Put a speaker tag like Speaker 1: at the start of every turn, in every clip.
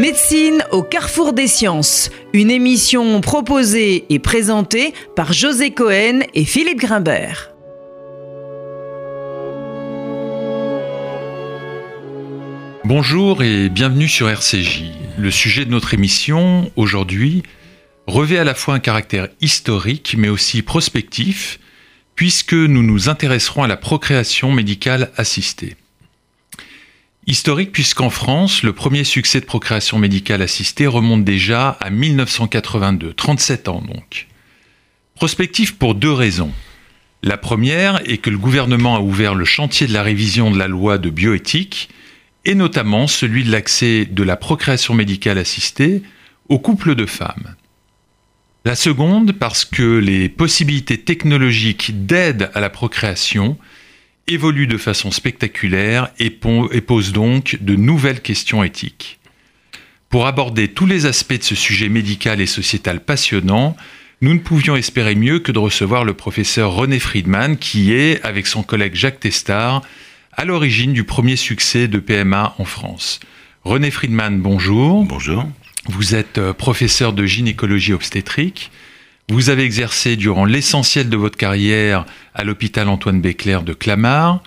Speaker 1: Médecine au carrefour des sciences, une émission proposée et présentée par José Cohen et Philippe Grimbert.
Speaker 2: Bonjour et bienvenue sur RCJ. Le sujet de notre émission aujourd'hui revêt à la fois un caractère historique mais aussi prospectif puisque nous nous intéresserons à la procréation médicale assistée. Historique puisqu'en France, le premier succès de procréation médicale assistée remonte déjà à 1982, 37 ans donc. Prospectif pour deux raisons. La première est que le gouvernement a ouvert le chantier de la révision de la loi de bioéthique, et notamment celui de l'accès de la procréation médicale assistée aux couples de femmes. La seconde, parce que les possibilités technologiques d'aide à la procréation évoluent de façon spectaculaire et, posent donc de nouvelles questions éthiques. Pour aborder tous les aspects de ce sujet médical et sociétal passionnant, nous ne pouvions espérer mieux que de recevoir le professeur René Friedman, qui est, avec son collègue Jacques Testard, à l'origine du premier succès de PMA en France. René Friedman, bonjour.
Speaker 3: Bonjour.
Speaker 2: Vous êtes euh, professeur de gynécologie obstétrique. Vous avez exercé durant l'essentiel de votre carrière à l'hôpital Antoine Béclair de Clamart.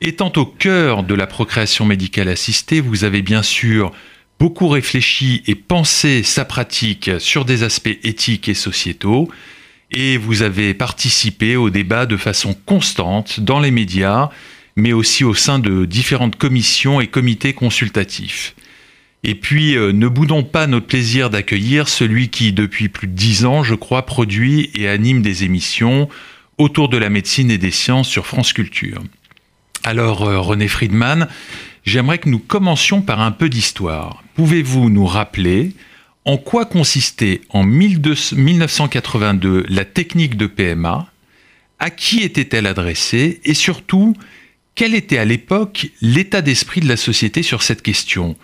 Speaker 2: Étant au cœur de la procréation médicale assistée, vous avez bien sûr beaucoup réfléchi et pensé sa pratique sur des aspects éthiques et sociétaux, et vous avez participé au débat de façon constante dans les médias, mais aussi au sein de différentes commissions et comités consultatifs. Et puis, euh, ne boudons pas notre plaisir d'accueillir celui qui, depuis plus de dix ans, je crois, produit et anime des émissions autour de la médecine et des sciences sur France Culture. Alors, euh, René Friedman, j'aimerais que nous commencions par un peu d'histoire. Pouvez-vous nous rappeler en quoi consistait en 1982 la technique de PMA À qui était-elle adressée Et surtout, quel était à l'époque l'état d'esprit de la société sur cette question?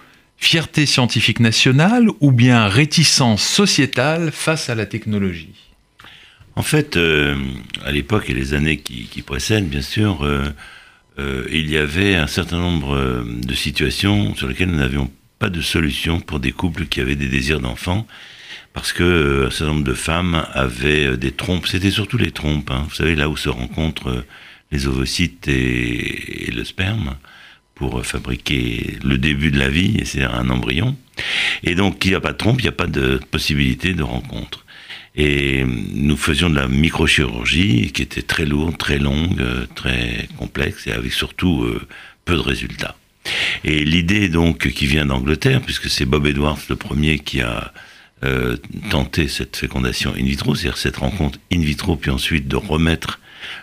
Speaker 2: Fierté scientifique nationale ou bien réticence sociétale face à la technologie?
Speaker 3: En fait, euh, à l'époque et les années qui, précèdent, bien sûr, euh, euh, il y avait un certain nombre de situations sur lesquelles nous n'avions pas de solution pour des couples qui avaient des désirs d'enfants, parce que un certain nombre de femmes avaient des trompes. C'était surtout les trompes. Hein. vous savez là où se rencontrent les ovocytes et le sperme pour fabriquer le début de la vie, c'est-à-dire un embryon. Et donc, il n'y a pas de trompe, il n'y a pas de possibilité de rencontre. Et nous faisions de la microchirurgie qui était très lourde, très longue, très complexe et avec surtout euh, peu de résultats. Et l'idée donc qui vient d'Angleterre, puisque c'est Bob Edwards le premier qui a euh, tenté cette fécondation in vitro, c'est-à-dire cette rencontre in vitro, puis ensuite de remettre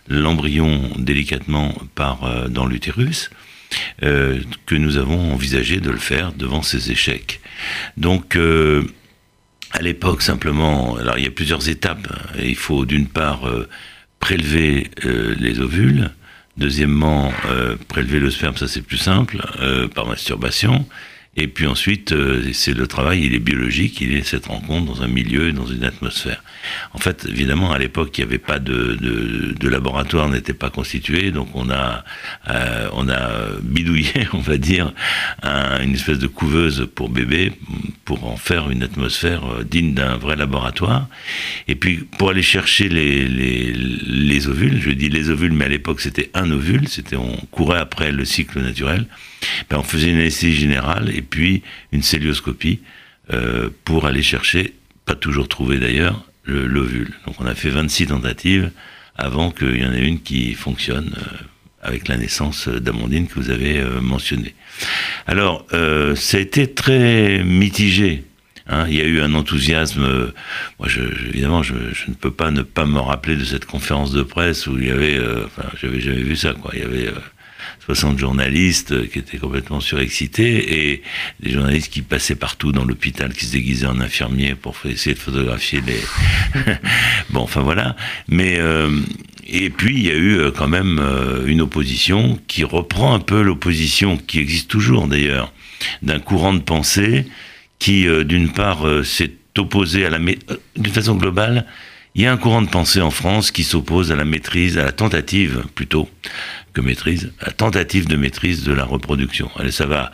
Speaker 3: l'embryon délicatement euh, dans l'utérus, euh, que nous avons envisagé de le faire devant ces échecs. Donc, euh, à l'époque, simplement, alors il y a plusieurs étapes. Il faut d'une part euh, prélever les ovules, deuxièmement prélever le sperme, ça c'est plus simple, par masturbation. Et puis ensuite, euh, c'est le travail, il est biologique, il est cette rencontre dans un milieu, dans une atmosphère. En fait, évidemment, à l'époque, il n'y avait pas de, de, de laboratoire, n'était pas constitué, donc on a, euh, on a bidouillé, on va dire, une espèce de couveuse pour bébé, pour en faire une atmosphère euh, digne d'un vrai laboratoire. Et puis, pour aller chercher les, les, les ovules, je dis les ovules, mais à l'époque, c'était un ovule, c'était on courait après le cycle naturel. Ben, on faisait une anesthésie générale et puis une célioscopie euh, pour aller chercher, pas toujours trouvé d'ailleurs, l'ovule. Donc on a fait 26 tentatives avant qu'il y en ait une qui fonctionne euh, avec la naissance d'Amandine que vous avez euh, mentionnée. Alors, ça a été très mitigé. Hein. il y a eu un enthousiasme. moi, je, évidemment, je, ne peux pas ne pas me rappeler de cette conférence de presse où il y avait. enfin, j'avais jamais vu ça. Quoi. Il y avait 60 journalistes qui étaient complètement surexcités et des journalistes qui passaient partout dans l'hôpital, qui se déguisaient en infirmiers pour essayer de photographier les... bon, enfin voilà. Mais... Euh, et puis il y a eu euh, quand même euh, une opposition qui reprend un peu l'opposition qui existe toujours d'ailleurs d'un courant de pensée qui d'une part s'est opposé à la d'une façon globale il y a un courant de pensée en France qui s'oppose à la maîtrise, à la tentative plutôt que maîtrise, à la tentative de maîtrise de la reproduction. Allez, ça va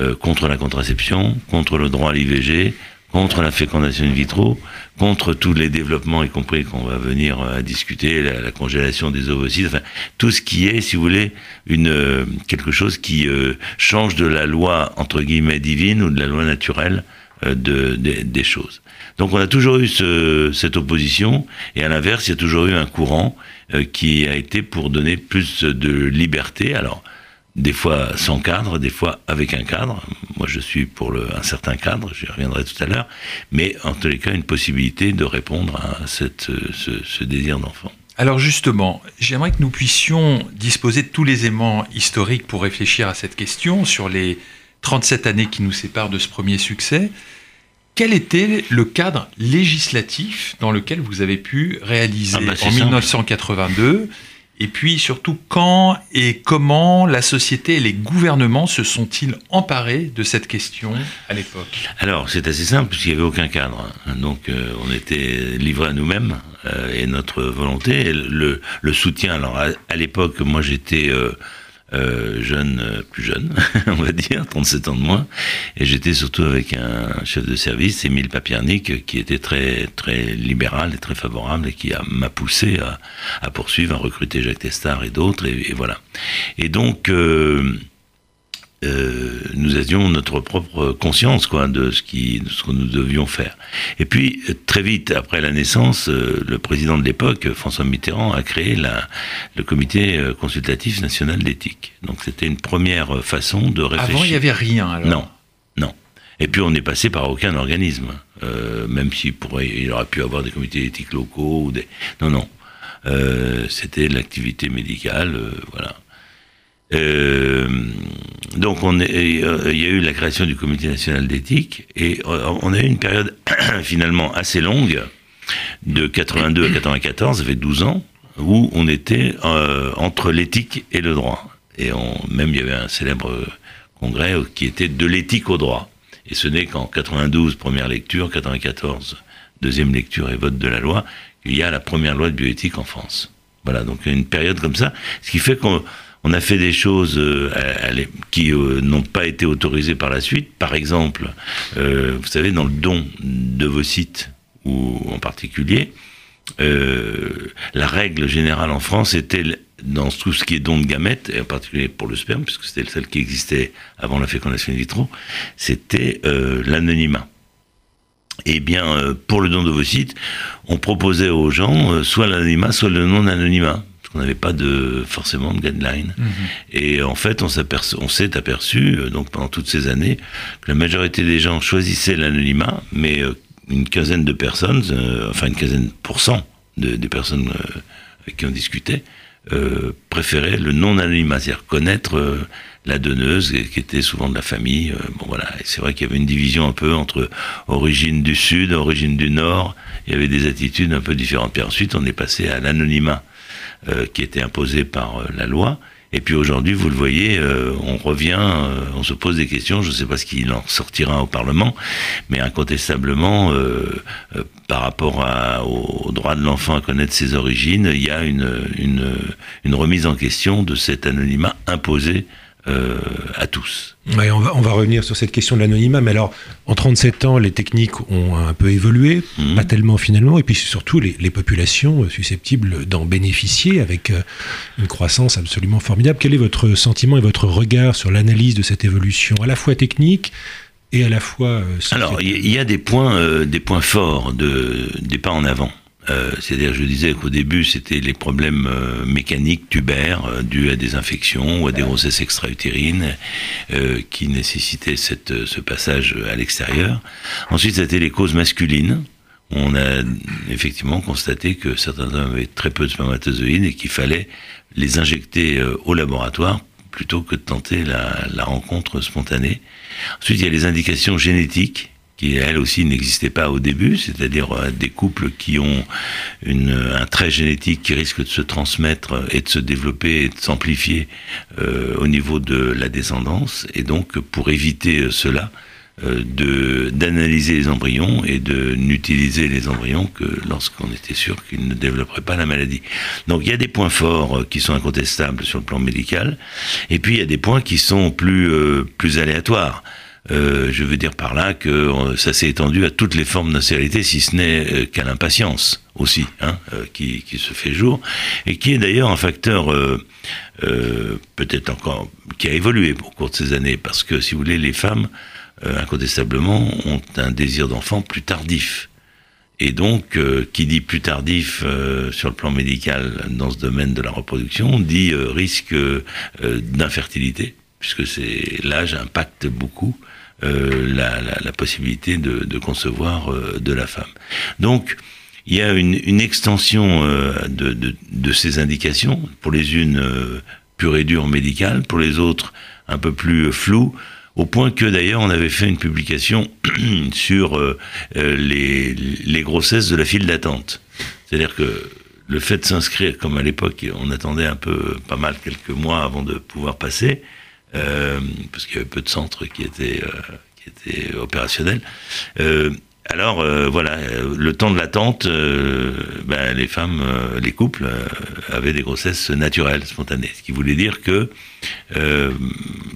Speaker 3: euh, contre la contraception, contre le droit à l'IVG, contre la fécondation in vitro, contre tous les développements, y compris qu'on va venir euh, à discuter, la, congélation des ovocytes, enfin tout ce qui est, si vous voulez, une euh, quelque chose qui euh, change de la loi entre guillemets divine ou de la loi naturelle de, des choses. Donc on a toujours eu ce, cette opposition, et à l'inverse, il y a toujours eu un courant qui a été pour donner plus de liberté. Alors des fois sans cadre, des fois avec un cadre. Moi, je suis pour un certain cadre, j'y reviendrai tout à l'heure, mais en tous les cas, une possibilité de répondre à ce, ce désir d'enfant.
Speaker 2: Alors justement, j'aimerais que nous puissions disposer de tous les éléments historiques pour réfléchir à cette question sur les 37 années qui nous séparent de ce premier succès. Quel était le cadre législatif dans lequel vous avez pu réaliser ah bah en 1982 et puis surtout, quand et comment la société et les gouvernements se sont-ils emparés de cette question à l'époque?
Speaker 3: Alors, c'est assez simple, puisqu'il n'y avait aucun cadre. Donc, euh, on était livrés à nous-mêmes euh, et notre volonté. le, le, soutien, alors à, l'époque, moi j'étais... Euh, euh, jeune, euh, plus jeune, on va dire, 37 ans de moins. Et j'étais surtout avec un chef de service, Émile Papiernik, qui était très, très libéral et très favorable et qui m'a poussé à, à, poursuivre, à recruter Jacques Testard et d'autres. Et, voilà. Et donc, euh, euh, nous avions notre propre conscience quoi de ce qui de ce que nous devions faire. Et puis très vite après la naissance, euh, le président de l'époque, François Mitterrand, a créé la, le comité euh, consultatif national d'éthique. Donc c'était une première façon de réfléchir.
Speaker 2: Avant il n'y avait rien alors.
Speaker 3: Non, non. Et puis on n'est passé par aucun organisme, euh, même s'il pourrait, il aurait pu avoir des comités d'éthique locaux ou des. Non, non. C'était l'activité médicale, voilà. Euh, donc on est, euh, il y a eu la création du comité national d'éthique et euh, on a eu une période finalement assez longue de 82 à 94, ça fait 12 ans, où on était euh, entre l'éthique et le droit. Et on, même il y avait un célèbre congrès qui était de l'éthique au droit. Et ce n'est qu'en 92, première lecture, 94, deuxième lecture et vote de la loi, qu'il y a la première loi de bioéthique en France. Voilà, donc une période comme ça, ce qui fait qu'on on a fait des choses euh, qui euh, n'ont pas été autorisées par la suite. Par exemple, euh, vous savez, dans le don de vos sites, ou en particulier, la règle générale en France était dans tout ce qui est don de gamètes, et en particulier pour le sperme, puisque c'était celle qui existait avant la fécondation in vitro, c'était l'anonymat. Eh bien, pour le don de vos sites, on proposait aux gens soit l'anonymat, soit le non-anonymat on n'avait pas de forcément de guideline. Mhm. Et en fait, on s'est aperçu, euh, donc pendant toutes ces années, que la majorité des gens choisissaient l'anonymat, mais euh, une quinzaine de personnes, euh, enfin une quinzaine pour cent des personnes avec qui on discutait, préféraient le non-anonymat, c'est-à-dire connaître la donneuse, qui était souvent de la famille. bon voilà, c'est vrai qu'il y avait une division un peu entre origine du sud, origine du nord. Il y avait des attitudes un peu différentes. Puis ensuite, on est passé à l'anonymat. Euh, qui était imposé par euh, la loi. Et puis aujourd'hui, vous le voyez, euh, on revient, on se pose des questions. Je ne sais pas ce qu'il en sortira au Parlement, mais incontestablement, par rapport à, au, droit de l'enfant à connaître ses origines, il y a une, une, une remise en question de cet anonymat imposé euh, à tous.
Speaker 4: Ouais, on, va, on va revenir sur cette question de l'anonymat, mais alors, en 37 ans, les techniques ont un peu évolué, mhm. pas tellement finalement, et puis surtout les, les populations susceptibles d'en bénéficier avec euh, une croissance absolument formidable. Quel est votre sentiment et votre regard sur l'analyse de cette évolution, à la fois technique et à la fois... Euh,
Speaker 3: alors, il y, a des points, des points forts, de, des pas en avant. Euh, c'est-à-dire, je disais qu'au début, c'était les problèmes euh, mécaniques tubaires euh, dus à des infections ou à des grossesses extra-utérines qui nécessitaient cette, ce passage à l'extérieur. Ensuite, c'était les causes masculines. On a effectivement constaté que certains hommes avaient très peu de spermatozoïdes et qu'il fallait les injecter au laboratoire plutôt que de tenter la, la rencontre spontanée. Ensuite, il y a les indications génétiques qui elle aussi n'existait pas au début, c'est-à-dire euh, des couples qui ont une, un trait génétique qui risque de se transmettre et de se développer et de s'amplifier euh, au niveau de la descendance. Et donc, pour éviter cela, de d'analyser les embryons et de n'utiliser les embryons que lorsqu'on était sûr qu'ils ne développeraient pas la maladie. Donc il y a des points forts qui sont incontestables sur le plan médical, et puis il y a des points qui sont plus plus aléatoires. Euh, je veux dire par là que euh, ça s'est étendu à toutes les formes d'insécurité, si ce n'est euh, qu'à l'impatience aussi, hein, qui, qui, se fait jour, et qui est d'ailleurs un facteur peut-être encore qui a évolué au cours de ces années, parce que si vous voulez, les femmes incontestablement ont un désir d'enfant plus tardif. Et donc, qui dit plus tardif sur le plan médical dans ce domaine de la reproduction, dit risque d'infertilité, puisque c'est l'âge impacte beaucoup euh, la, la, la, possibilité de, de concevoir euh, de la femme. Donc, il y a une, une extension euh, de, de, de, ces indications, pour les unes pure et dure médicales, pour les autres un peu plus floues, au point que d'ailleurs on avait fait une publication sur les, les grossesses de la file d'attente. C'est-à-dire que le fait de s'inscrire, comme à l'époque on attendait un peu, pas mal, quelques mois avant de pouvoir passer, euh, parce qu'il y avait peu de centres qui étaient, euh, qui étaient opérationnels. Euh, alors voilà, le temps de l'attente, ben, les femmes, les couples avaient des grossesses naturelles, spontanées, ce qui voulait dire que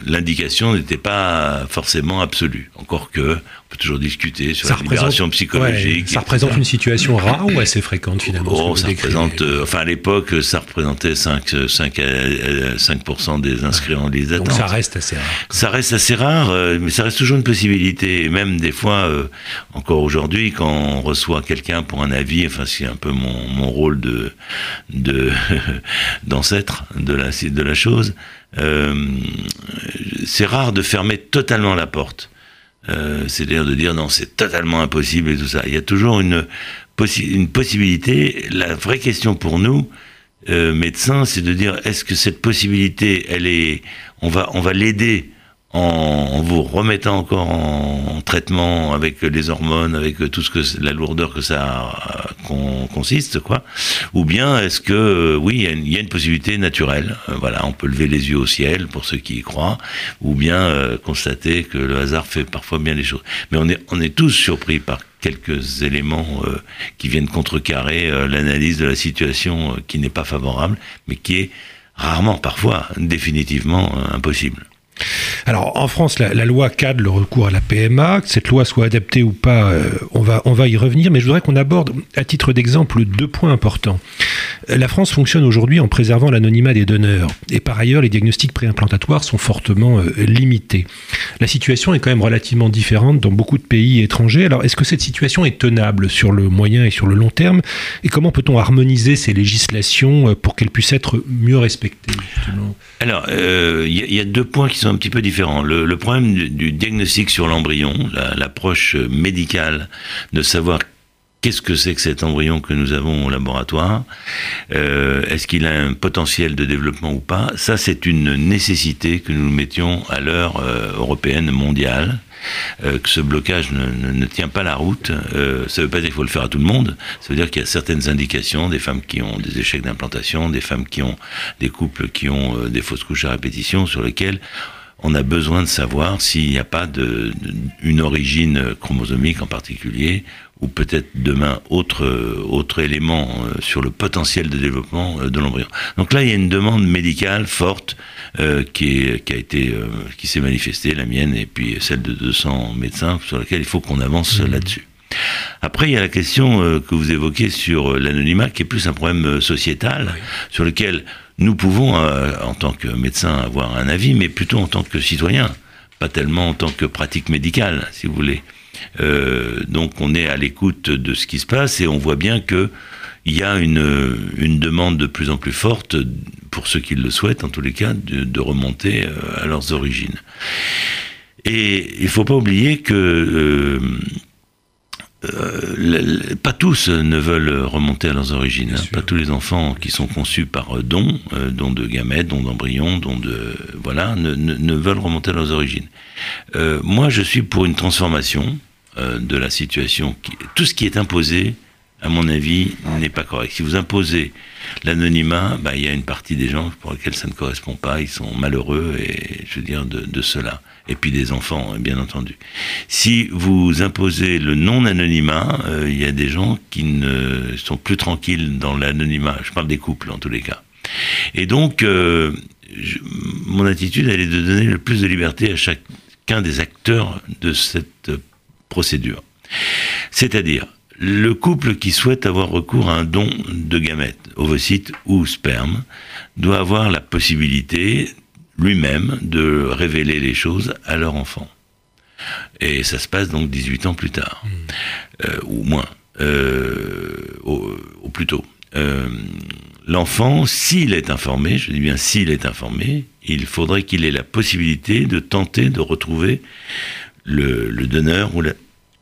Speaker 3: l'indication n'était pas forcément absolue. Encore que peut toujours discuter sur la libération psychologique.
Speaker 4: ça représente une situation rare ou assez fréquente finalement
Speaker 3: oh, ça représente, euh, Enfin, à l'époque, ça représentait 5, 5, 5 des inscrits en liste d'attente.
Speaker 4: Donc ça reste assez rare.
Speaker 3: Ça reste assez rare, euh, mais ça reste toujours une possibilité. Et même des fois, euh, encore aujourd'hui, quand on reçoit quelqu'un pour un avis, enfin, c'est un peu mon, mon rôle de d'ancêtre de, de, la, de la chose, c'est rare de fermer totalement la porte. Euh, c'est-à-dire de dire non, c'est totalement impossible et tout ça. Il y a toujours une, une possibilité. La vraie question pour nous, euh, médecins, c'est de dire est-ce que cette possibilité, elle est, on va, on va l'aider en, vous remettant encore en, traitement avec les hormones, avec tout ce que la lourdeur que ça consiste, quoi. Ou bien est-ce que euh, oui, il y, a une possibilité naturelle. Euh, voilà, on peut lever les yeux au ciel pour ceux qui y croient, ou bien euh, constater que le hasard fait parfois bien les choses. Mais on est on est tous surpris par quelques éléments qui viennent contrecarrer l'analyse de la situation qui n'est pas favorable, mais qui est rarement, parfois, définitivement impossible.
Speaker 4: Alors en France, la, loi cadre le recours à la PMA. Que cette loi soit adaptée ou pas, euh, on, va, on va y revenir. Mais je voudrais qu'on aborde, à titre d'exemple, deux points importants. La France fonctionne aujourd'hui en préservant l'anonymat des donneurs. Et par ailleurs, les diagnostics préimplantatoires sont fortement euh, limités. La situation est quand même relativement différente dans beaucoup de pays étrangers. Alors est-ce que cette situation est tenable sur le moyen et sur le long terme? Et comment peut-on harmoniser ces législations euh, pour qu'elles puissent être mieux respectées
Speaker 3: Alors, il y, a deux points qui sont un petit peu différent. Le, problème du, diagnostic sur l'embryon, l'approche médicale de savoir qu'est-ce que c'est que cet embryon que nous avons au laboratoire? Euh, Est-ce qu'il a un potentiel de développement ou pas? Ça, c'est une nécessité que nous mettions à l'heure euh, européenne, mondiale. Euh, que ce blocage ne, ne, tient pas la route. Euh, ça ne veut pas dire qu'il faut le faire à tout le monde. Ça veut dire qu'il y a certaines indications, des femmes qui ont des échecs d'implantation, des femmes qui ont des couples qui ont euh, des fausses couches à répétition, sur lesquelles on a besoin de savoir s'il n'y a pas de, une origine chromosomique en particulier, ou peut-être demain autre autre élément sur le potentiel de développement de l'embryon. Donc là, il y a une demande médicale forte euh, qui, qui, a été, euh, qui s'est manifestée, la mienne et puis celle de 200 médecins, sur laquelle il faut qu'on avance mmh. là-dessus. Après, il y a la question euh, que vous évoquez sur l'anonymat, qui est plus un problème sociétal, sur lequel nous pouvons, en tant que médecin, avoir un avis, mais plutôt en tant que citoyen, pas tellement en tant que pratique médicale, si vous voulez. Euh, donc, on est à l'écoute de ce qui se passe et on voit bien que il y a une, une demande de plus en plus forte pour ceux qui le souhaitent, en tous les cas, de, remonter euh, à leurs origines. Et il ne faut pas oublier que euh, euh, pas tous ne veulent remonter à leurs origines. Hein. Pas tous les enfants qui sont conçus par don, don de gamètes, don d'embryons, don de voilà, ne, ne, veulent remonter à leurs origines. moi, je suis pour une transformation de la situation. tout ce qui est imposé à mon avis, n'est pas correct. Si vous imposez l'anonymat, bah, il y a une partie des gens pour lesquels ça ne correspond pas, ils sont malheureux, et je veux dire, de, cela. Et puis des enfants, bien entendu. Si vous imposez le non-anonymat, euh, il y a des gens qui ne sont plus tranquilles dans l'anonymat. Je parle des couples, en tous les cas. Et donc, euh, mon attitude, elle est de donner le plus de liberté à chacun des acteurs de cette procédure. C'est-à-dire, le couple qui souhaite avoir recours à un don de gamètes, ovocytes ou sperme, doit avoir la possibilité lui-même de révéler les choses à leur enfant. Et ça se passe donc 18 ans plus tard, hmm. euh, ou moins, euh, au, plus tôt. Euh, l'enfant, s'il est informé, je dis bien s'il est informé, il faudrait qu'il ait la possibilité de tenter de retrouver le, le donneur ou la,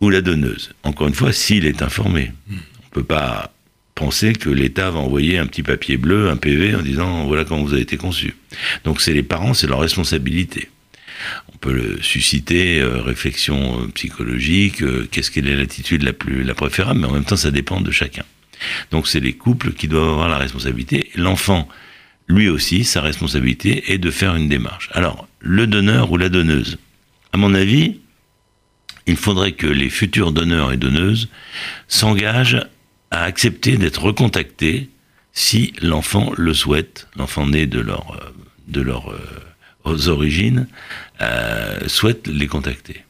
Speaker 3: ou la donneuse. Encore une fois, s'il est informé. On ne peut pas penser que l'État va envoyer un petit papier bleu, un PV, en disant voilà comment vous avez été conçu. Donc c'est les parents, c'est leur responsabilité. On peut susciter euh, réflexion euh, psychologique, euh, qu'est-ce quelle est l'attitude la plus la préférable, mais en même temps ça dépend de chacun. Donc c'est les couples qui doivent avoir la responsabilité. L'enfant, lui aussi, sa responsabilité est de faire une démarche. Alors, le donneur ou la donneuse, à mon avis, il faudrait que les futurs donneurs et donneuses s'engagent à accepter d'être recontactés si l'enfant le souhaite, l'enfant né de leur, euh, leurs euh, origines, euh, souhaite les contacter.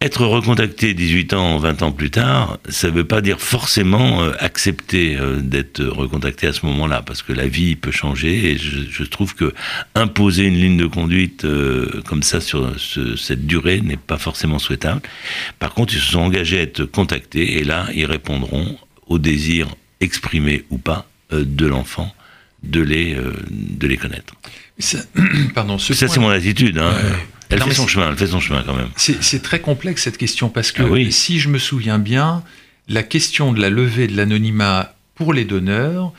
Speaker 3: Être recontacté 18 ans, 20 ans plus tard, ça ne veut pas dire forcément euh, accepter euh, d'être recontacté à ce moment-là, parce que la vie peut changer et je, trouve que imposer une ligne de conduite euh, comme ça sur cette durée n'est pas forcément souhaitable. Par contre, ils se sont engagés à être contactés et là, ils répondront au désir exprimé ou pas de l'enfant de les, de les connaître.
Speaker 2: Ça, pardon,
Speaker 3: ça c'est mon attitude. Hein. Elle fait son chemin, elle fait son chemin quand même.
Speaker 2: C'est très complexe cette question parce que ah si je me souviens bien, la question de la levée de l'anonymat pour les donneurs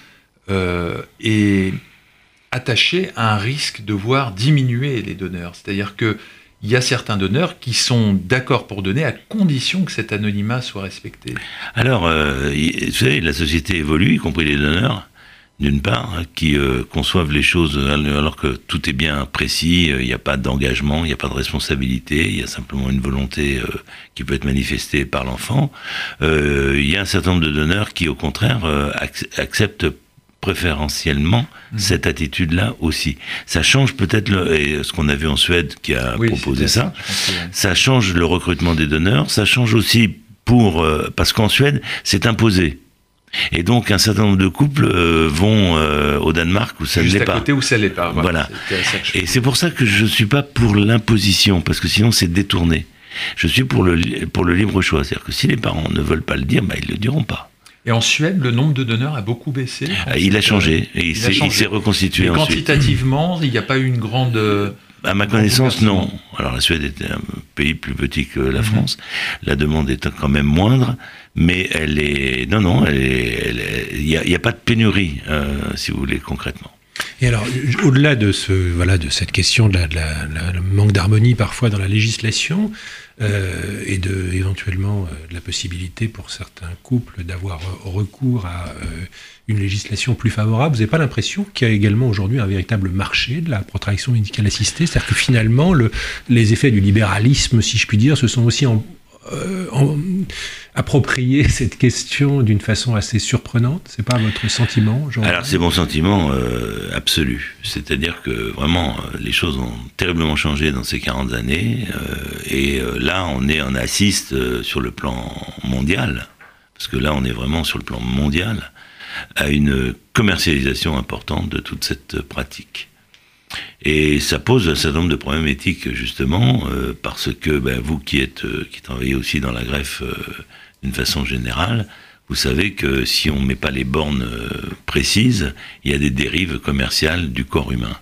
Speaker 2: euh, est attachée à un risque de voir diminuer les donneurs. C'est-à-dire que il y a certains donneurs qui sont d'accord pour donner à condition que cet anonymat soit respecté.
Speaker 3: Alors, euh, vous savez, la société évolue, y compris les donneurs d'une part, qui euh, conçoivent les choses alors que tout est bien précis, euh, il n'y a pas d'engagement, il n'y a pas de responsabilité, il y a simplement une volonté euh, qui peut être manifestée par l'enfant. Il y a un certain nombre de donneurs qui, au contraire, acceptent préférentiellement mmh. cette attitude-là aussi. Ça change peut-être ce qu'on a vu en Suède qui a proposé ça. Ça change le recrutement des donneurs. Ça change aussi pour parce qu'en Suède c'est imposé. Et donc un certain nombre de couples euh, vont euh, au Danemark où ça ne l'est pas.
Speaker 2: à côté où ça ne l'est pas.
Speaker 3: Voilà. Et c'est pour ça que je ne suis pas pour l'imposition, parce que sinon c'est détourné. Je suis pour le, pour le libre choix. C'est-à-dire que si les parents ne veulent pas le dire, bah, ils ne le diront pas.
Speaker 2: Et en Suède, le nombre de donneurs a beaucoup baissé.
Speaker 3: Ah, il a changé. Et il, s'est reconstitué
Speaker 2: Mais quantitativement, il n'y a pas eu une grande...
Speaker 3: À ma connaissance, non. Alors la Suède était un pays plus petit que la mhm. France. La demande est quand même moindre, mais elle est. Non, non, il n'y a, pas de pénurie, euh, si vous voulez, concrètement.
Speaker 4: Et alors, au-delà de ce, voilà, de cette question de la, manque d'harmonie parfois dans la législation, euh, et de éventuellement euh, de la possibilité pour certains couples d'avoir recours à une législation plus favorable, vous n'avez pas l'impression qu'il y a également aujourd'hui un véritable marché de la protection médicale assistée? C'est-à-dire que finalement, le, les effets du libéralisme, si je puis dire, se sont aussi en, euh, approprié cette question d'une façon assez surprenante C'est pas votre sentiment
Speaker 3: Alors c'est mon sentiment euh, absolu. C'est-à-dire que vraiment euh, les choses ont terriblement changé dans ces 40 années et là on est assiste sur le plan mondial parce que là on est vraiment sur le plan mondial à une commercialisation importante de toute cette pratique. Et ça pose un certain nombre de problèmes éthiques, justement, euh, parce que ben, vous qui êtes, euh, qui travaillez aussi dans la greffe euh, d'une façon générale, vous savez que si on ne met pas les bornes précises, il y a des dérives commerciales du corps humain.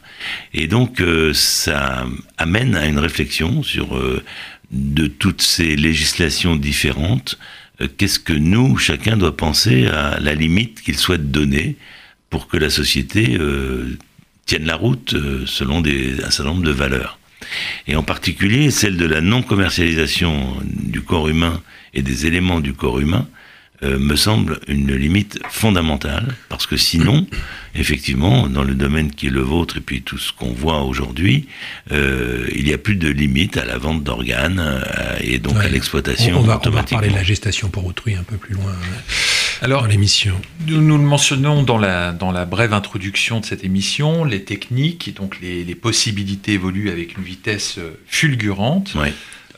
Speaker 3: Et donc, ça amène à une réflexion sur de toutes ces législations différentes. Qu'est-ce que nous, chacun doit penser à la limite qu'il souhaite donner pour que la société tiennent la route euh, selon un certain nombre de valeurs. Et en particulier celle de la non-commercialisation du corps humain et des éléments du corps humain euh, me semble une limite fondamentale, parce que sinon, effectivement, dans le domaine qui est le vôtre et puis tout ce qu'on voit aujourd'hui, euh, il n'y a plus de limite à la vente d'organes euh, et donc à l'exploitation.
Speaker 4: On, va, on va parler de la gestation pour autrui un peu plus loin
Speaker 2: Alors, dans l'émission. Nous, nous, le mentionnons dans la, dans la brève introduction de cette émission, les techniques et donc les, les possibilités évoluent avec une vitesse fulgurante.
Speaker 3: Ouais.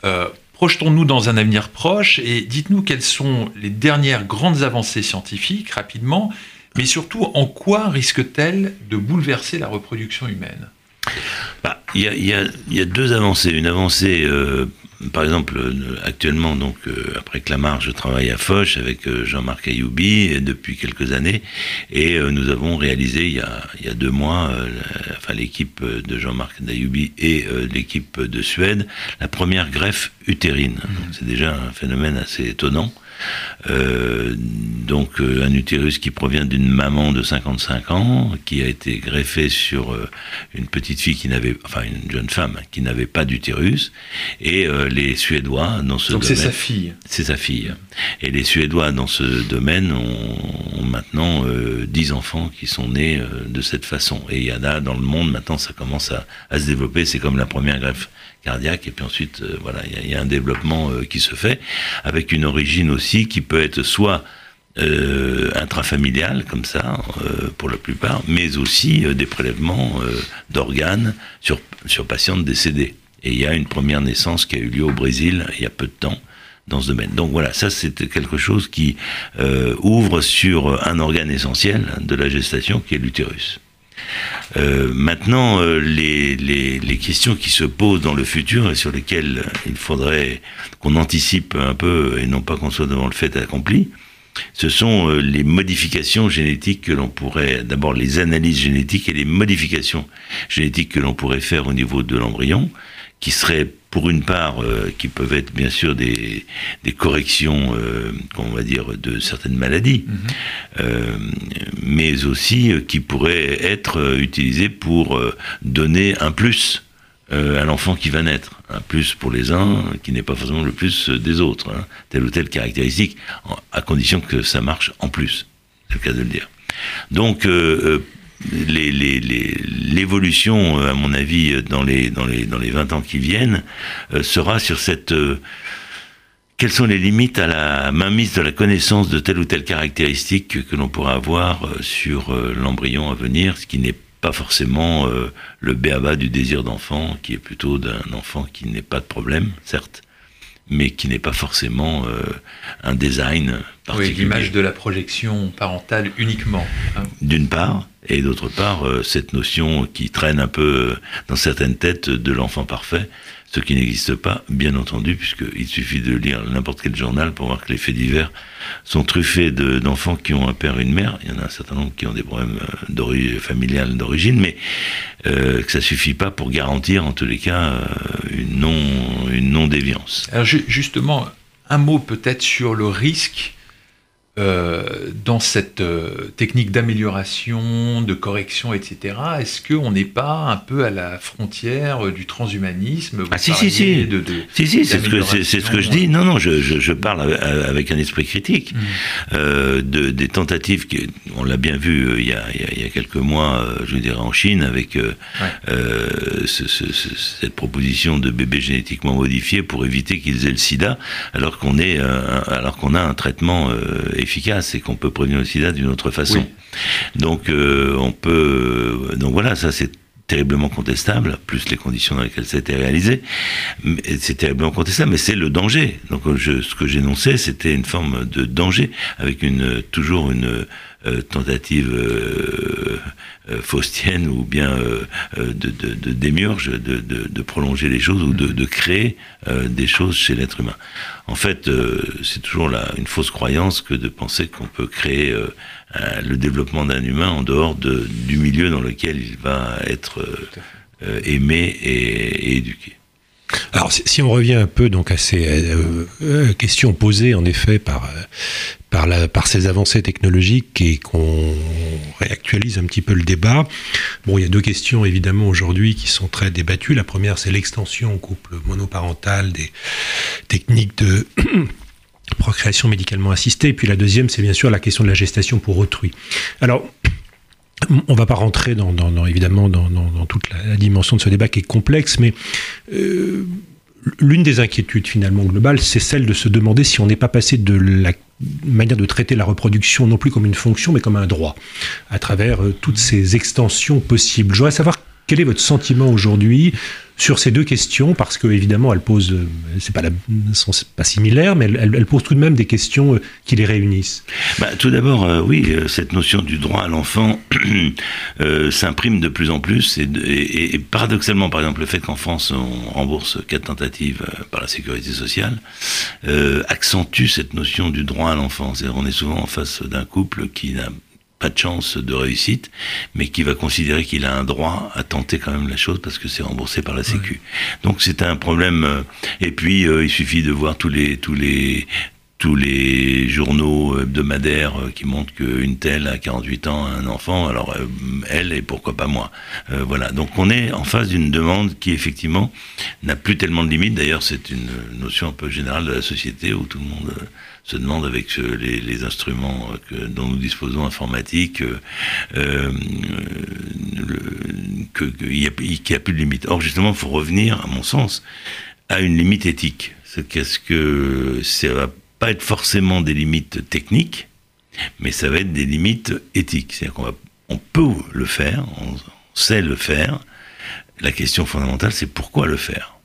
Speaker 2: Euh, Projetons-nous dans un avenir proche et dites-nous quelles sont les dernières grandes avancées scientifiques, rapidement, mais surtout en quoi risque-t-elle de bouleverser la reproduction humaine?
Speaker 3: Il y, y, y, a deux avancées. Une avancée euh, par exemple, actuellement, donc euh, après Clamart, je travaille à Foch avec euh, Jean-Marc Ayoubi depuis quelques années, et euh, nous avons réalisé il y a, il y a deux mois, enfin l'équipe de Jean-Marc Ayoubi et l'équipe de Suède, la première greffe utérine. Mmh. C'est déjà un phénomène assez étonnant. Euh, donc euh, un utérus qui provient d'une maman de 55 ans, qui a été greffé sur euh, une petite fille qui n'avait, enfin une jeune femme qui n'avait pas d'utérus, et les Suédois dans ce
Speaker 2: donc
Speaker 3: domaine.
Speaker 2: c'est sa fille.
Speaker 3: C'est sa fille. Et les Suédois dans ce domaine ont, ont maintenant 10 enfants qui sont nés de cette façon. Et il y en a dans le monde maintenant, ça commence à, à se développer. C'est comme la première greffe cardiaque et puis ensuite euh, voilà il y, a un développement euh, qui se fait avec une origine aussi qui peut être soit euh, intrafamiliale comme ça pour la plupart mais aussi des prélèvements d'organes sur sur patientes décédées et il y a une première naissance qui a eu lieu au Brésil il y a peu de temps dans ce domaine. Donc voilà, ça c'est quelque chose qui ouvre sur un organe essentiel de la gestation qui est l'utérus. Euh, maintenant, euh, les, questions qui se posent dans le futur et sur lesquelles il faudrait qu'on anticipe un peu et non pas qu'on soit devant le fait accompli, ce sont euh, les modifications génétiques que l'on pourrait, d'abord les analyses génétiques et les modifications génétiques que l'on pourrait faire au niveau de l'embryon, qui seraient pour une part, euh, qui peuvent être bien sûr des, des corrections, euh, on va dire, de certaines maladies, mm -hmm. euh, mais aussi qui pourraient être utilisées pour donner un plus à l'enfant qui va naître. Un plus pour les uns qui n'est pas forcément le plus des autres. Hein, telle ou telle caractéristique, à condition que ça marche en plus. C'est le cas de le dire. Donc, l'évolution, les, à mon avis, dans les, dans, les, dans les 20 ans qui viennent, euh, sera sur cette... Euh, quelles sont les limites à la mainmise de la connaissance de telle ou telle caractéristique que, que l'on pourra avoir euh, sur l'embryon à venir, ce qui n'est pas forcément euh, le béaba du désir d'enfant, qui est plutôt d'un enfant qui n'est pas de problème, certes, mais qui n'est pas forcément euh, un design particulier.
Speaker 2: Oui, l'image de la projection parentale uniquement.
Speaker 3: Hein. D'une part, et d'autre part, euh, cette notion qui traîne un peu dans certaines têtes de l'enfant parfait, ce qui n'existe pas, bien entendu, puisqu'il suffit de lire n'importe quel journal pour voir que les faits divers sont truffés d'enfants qui ont un père et une mère. Il y en a un certain nombre qui ont des problèmes familiales d'origine, mais euh, que ça suffit pas pour garantir, en tous les cas, euh, une non une non déviance.
Speaker 2: Alors justement, un mot peut-être sur le risque euh, dans cette euh, technique d'amélioration, de correction, etc., est-ce qu'on n'est pas un peu à la frontière euh, du transhumanisme?
Speaker 3: Ah si, si, si, de, de, si, si c'est ce, ce que je dis. Non, non, je, je, je parle avec un esprit critique. Mmh. Euh, de, des tentatives, qui, on l'a bien vu il, y a, il y a quelques mois, je dirais en Chine, avec ouais. ce, ce, cette proposition de bébés génétiquement modifiés pour éviter qu'ils aient le sida, alors qu'on, est, alors qu'on a un traitement efficace et qu'on peut prévenir le sida d'une autre façon. Oui. Donc euh, on peut donc voilà, ça c'est terriblement contestable, plus les conditions dans lesquelles ça a été réalisé. C'est terriblement contestable, mais c'est le danger. Donc je, ce que j'énonçais, c'était une forme de danger, avec une toujours une euh, tentative euh, euh, faustienne ou bien euh, de, de, de démiurge, de, de, de, prolonger les choses ou de, de créer euh, des choses chez l'être humain. En fait, euh, c'est toujours la, une fausse croyance que de penser qu'on peut créer euh, le développement d'un humain en dehors de, du milieu dans lequel il va être euh, aimé et, et éduqué.
Speaker 4: Alors, si on revient un peu donc à ces euh, euh, questions posées en effet par par, la, par ces avancées technologiques et qu'on réactualise un petit peu le débat. Bon, il y a deux questions évidemment aujourd'hui qui sont très débattues. La première, c'est l'extension au couple monoparental des techniques de procréation médicalement assistée. Et puis la deuxième, c'est bien sûr la question de la gestation pour autrui. Alors, on va pas rentrer dans, évidemment dans, toute la, dimension de ce débat qui est complexe, mais euh, l'une des inquiétudes finalement globales, c'est celle de se demander si on n'est pas passé de la manière de traiter la reproduction non plus comme une fonction, mais comme un droit, à travers euh, toutes ces extensions possibles. Je savoir quel est votre sentiment aujourd'hui sur ces deux questions? Parce que évidemment elles posent, euh, c'est pas sont pas similaires, mais elles, posent tout de même des questions euh, qui les réunissent.
Speaker 3: Bah, tout d'abord, euh, oui, cette notion du droit à l'enfant s'imprime de plus en plus et, paradoxalement, par exemple, le fait qu'en France on rembourse quatre tentatives par la sécurité sociale accentue cette notion du droit à l'enfant. On est souvent en face d'un couple qui n'a pas de chance de réussite, mais qui va considérer qu'il a un droit à tenter quand même la chose parce que c'est remboursé par la Sécu. Donc c'est un problème. Euh, et puis euh, il suffit de voir tous les tous les tous les journaux hebdomadaires euh, qui montrent qu'une telle a 48 ans a un enfant, alors elle et pourquoi pas moi. voilà, donc on est en face d'une demande qui effectivement n'a plus tellement de limites. D'ailleurs, c'est une notion un peu générale de la société où tout le monde se demande avec les, instruments que, dont nous disposons informatiques euh, qu'il n'y a, a, plus de limite. Or, justement, il faut revenir, à mon sens, à une limite éthique. C'est qu'est-ce que ça va pas être forcément des limites techniques, mais ça va être des limites éthiques. C'est-à-dire qu'on on peut le faire, on sait le faire. La question fondamentale, c'est pourquoi le faire?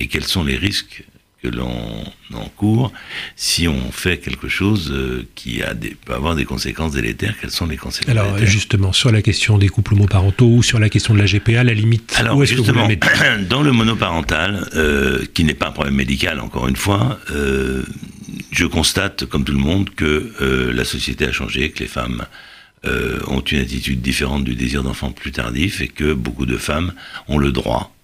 Speaker 3: Et quels sont les risques que l'on encourt si on fait quelque chose euh, qui a des, peut avoir des conséquences délétères. Quelles sont les conséquences
Speaker 4: Alors justement, sur la question des couples homoparentaux ou sur la question de la GPA, la limite,
Speaker 3: Alors, où est-ce que vous Dans le monoparental, euh, qui n'est pas un problème médical, encore une fois, euh, je constate, comme tout le monde, que la société a changé, que les femmes ont une attitude différente du désir d'enfant plus tardif et que beaucoup de femmes ont le droit,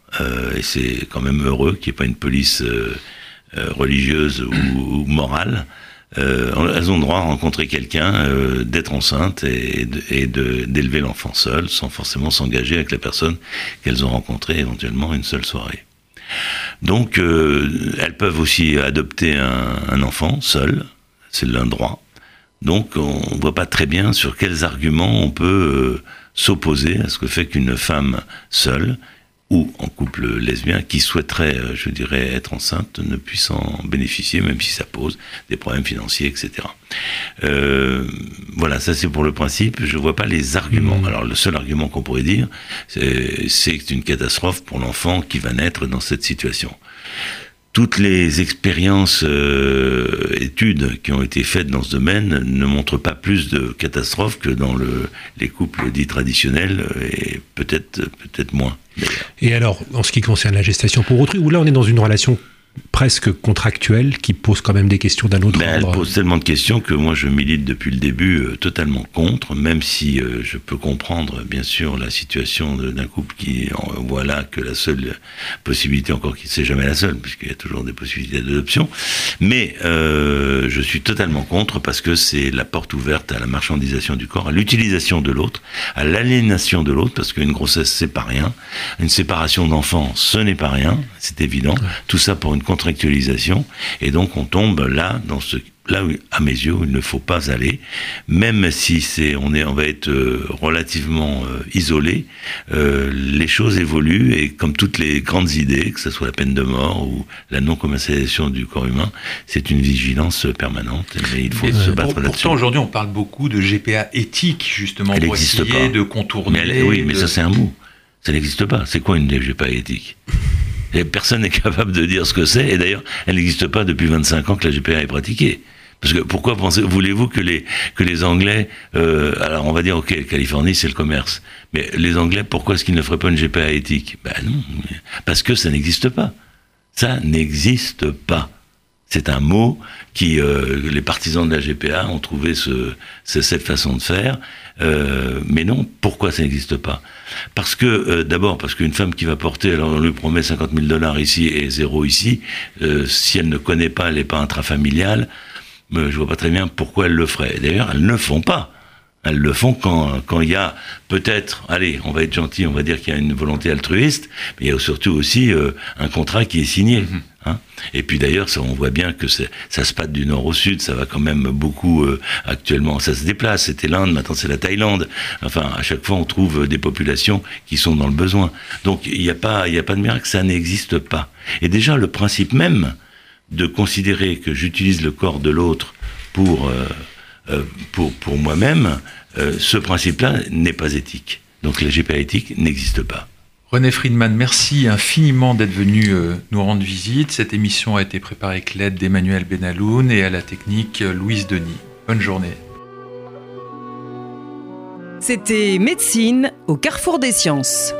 Speaker 3: et c'est quand même heureux qu'il n'y ait pas une police euh, religieuse ou, morale, euh, elles ont le droit à rencontrer quelqu'un, euh, d'être enceinte et, d'élever l'enfant seul, sans forcément s'engager avec la personne qu'elles ont rencontrée éventuellement une seule soirée. Donc, elles peuvent aussi adopter un, enfant seul, c'est l'un droit. Donc, on ne voit pas très bien sur quels arguments on peut s'opposer à ce que fait qu'une femme seule ou en couple lesbien qui souhaiterait, euh, je dirais, être enceinte ne puisse en bénéficier, même si ça pose des problèmes financiers, etc. Euh, voilà, ça c'est pour le principe. Je ne vois pas les arguments. Mmh. Alors le seul argument qu'on pourrait dire, c'est une catastrophe pour l'enfant qui va naître dans cette situation toutes les expériences, euh, études qui ont été faites dans ce domaine ne montrent pas plus de catastrophes que dans le, les couples dits traditionnels et peut-être peut-être moins.
Speaker 4: Et alors, en ce qui concerne la gestation pour autrui, où là on est dans une relation presque contractuelle qui pose quand même des questions d'un autre
Speaker 3: ben, ordre. Elle pose tellement de questions que moi je milite depuis le début euh, totalement contre, même si euh, je peux comprendre bien sûr la situation d'un couple qui voit là que la seule possibilité, encore qui c'est jamais la seule, puisqu'il y a toujours des possibilités d'adoption, mais euh, je suis totalement contre parce que c'est la porte ouverte à la marchandisation du corps, à l'utilisation de l'autre, à l'aliénation de l'autre, parce qu'une grossesse c'est pas rien, une séparation d'enfants ce n'est pas rien, c'est évident, tout ça pour une contractualisation, et donc on tombe là dans ce là où, à mes yeux, il ne faut pas aller, même si c'est, on est, on va être euh, relativement euh, isolé, euh, les choses évoluent et comme toutes les grandes idées, que ce soit la peine de mort ou la non-commercialisation du corps humain, c'est une vigilance permanente. Mais il faut se battre là-dessus.
Speaker 2: Pourtant, aujourd'hui, on parle beaucoup de GPA éthique, justement, pour essayer de contourner.
Speaker 3: Mais oui, mais ça c'est un mot. Ça n'existe pas. C'est quoi une GPA éthique? Personne n'est capable de dire ce que c'est. Et d'ailleurs, elle n'existe pas depuis 25 ans que la GPA est pratiquée. Parce que pourquoi voulez-vous que les que les Anglais, euh, alors on va dire ok, Californie c'est le commerce, mais les Anglais, pourquoi est-ce qu'ils ne feraient pas une GPA éthique? Ben non, parce que ça n'existe pas. Ça n'existe pas. C'est un mot qui euh, les partisans de la GPA ont trouvé ce, cette façon de faire, euh, mais non. Pourquoi ça n'existe pas? Parce que euh, d'abord parce qu'une femme qui va porter, alors on lui promet 50 000 dollars ici et zéro ici, si elle ne connaît pas, elle n'est pas intrafamiliale, je vois pas très bien pourquoi elles le feraient. D'ailleurs, elles ne font pas. Elles le font quand quand il y a peut-être, allez, on va être gentil, on va dire qu'il y a une volonté altruiste, mais il y a surtout aussi euh, un contrat qui est signé. Mhm. Hein et puis d'ailleurs, on voit bien que ça se passe du nord au sud, ça va quand même beaucoup euh, actuellement, ça se déplace. C'était l'Inde, maintenant c'est la Thaïlande. Enfin, à chaque fois, on trouve des populations qui sont dans le besoin. Donc il n'y a pas, il a pas de miracle, ça n'existe pas. Et déjà, le principe même de considérer que j'utilise le corps de l'autre pour euh, euh, pour, pour moi-même, euh, ce principe-là n'est pas éthique. Donc la GPA éthique n'existe pas.
Speaker 2: René Friedman, merci infiniment d'être venu nous rendre visite. Cette émission a été préparée avec l'aide d'Emmanuel Benaloun et à la technique Louise Denis. Bonne journée.
Speaker 1: C'était Médecine au carrefour des sciences.